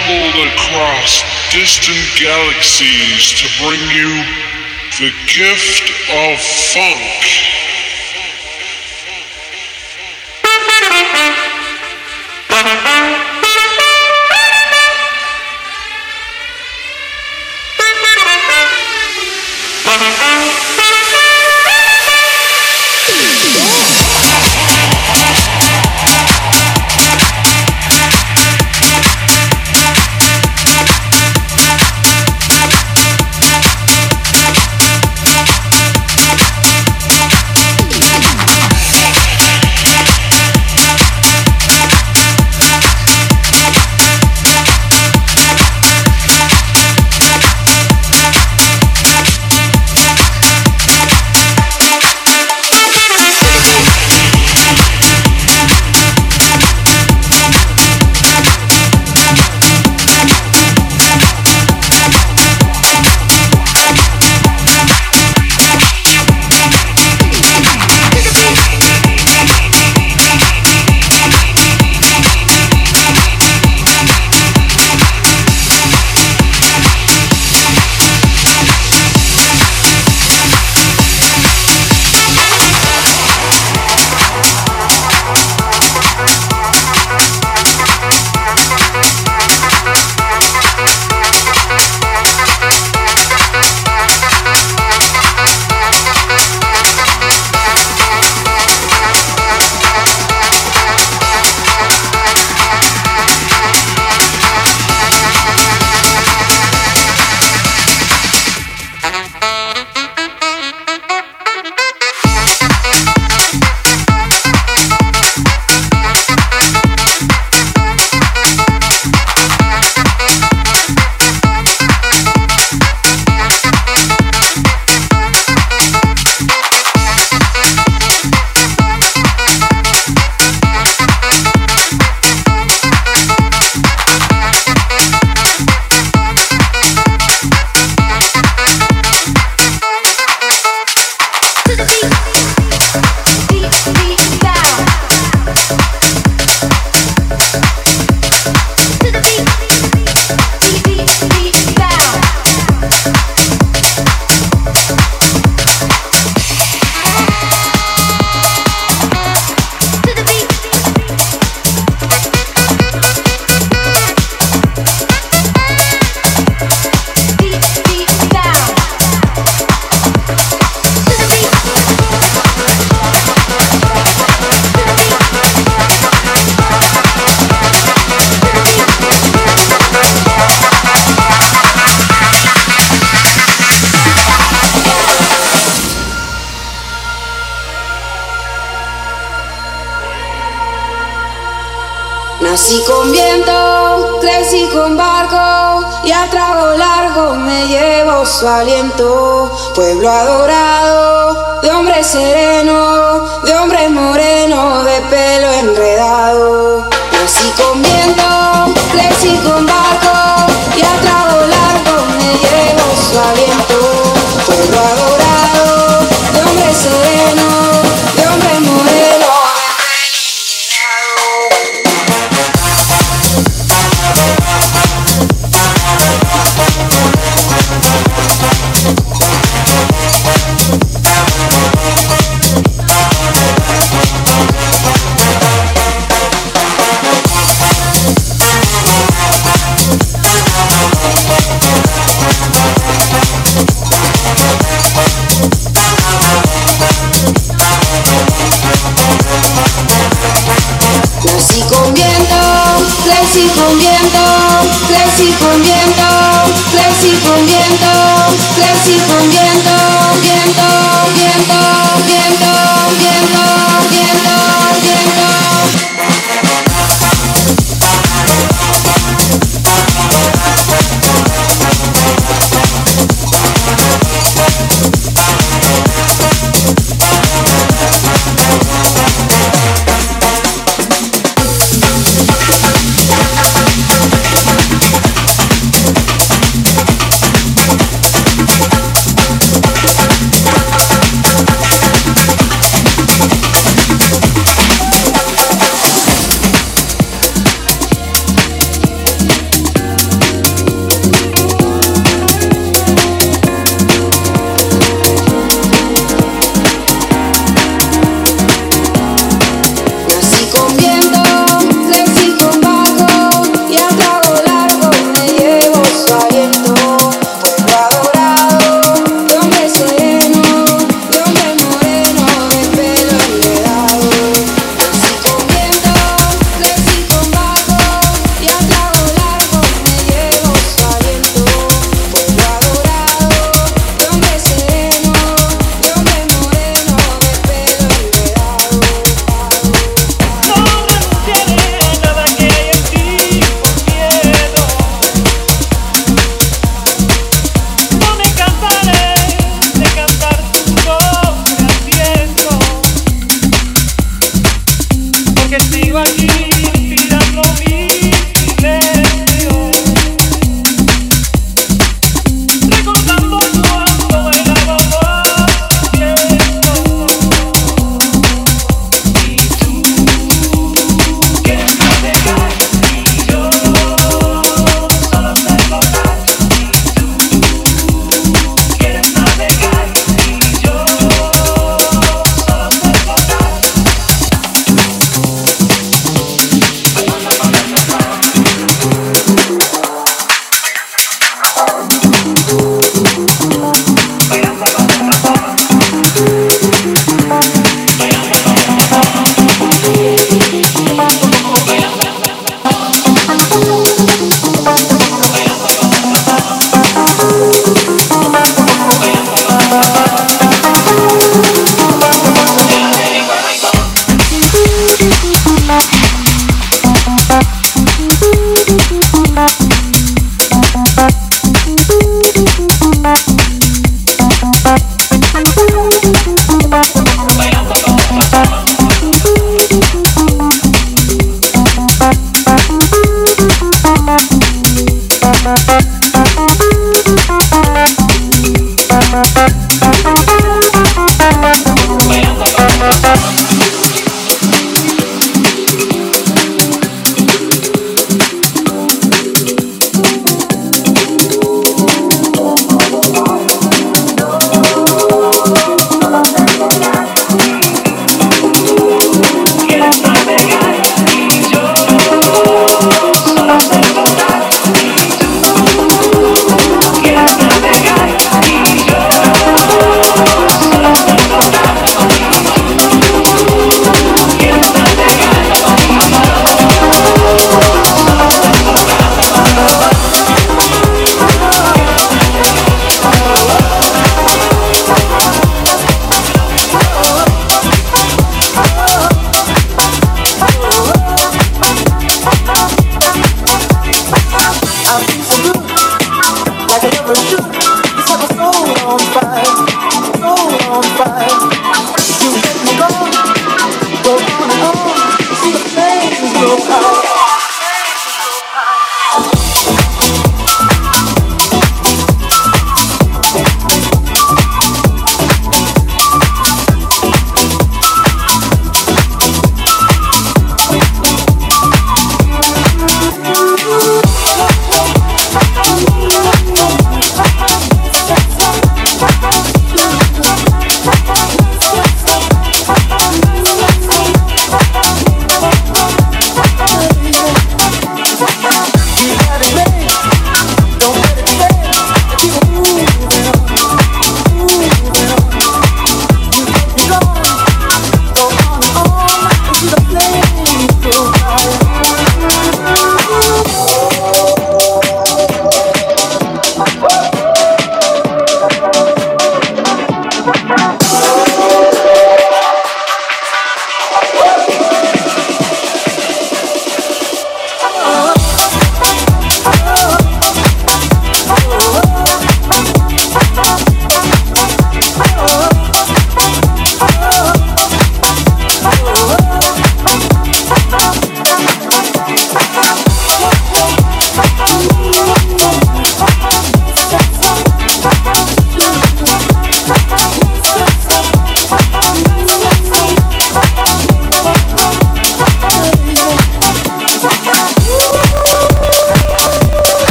traveled across distant galaxies to bring you the gift of funk. así con viento, viento, viento, viento, viento.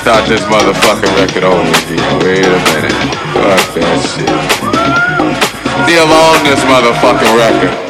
Start this motherfucking record over again. Wait a minute. Fuck that shit. Still on this motherfucking record.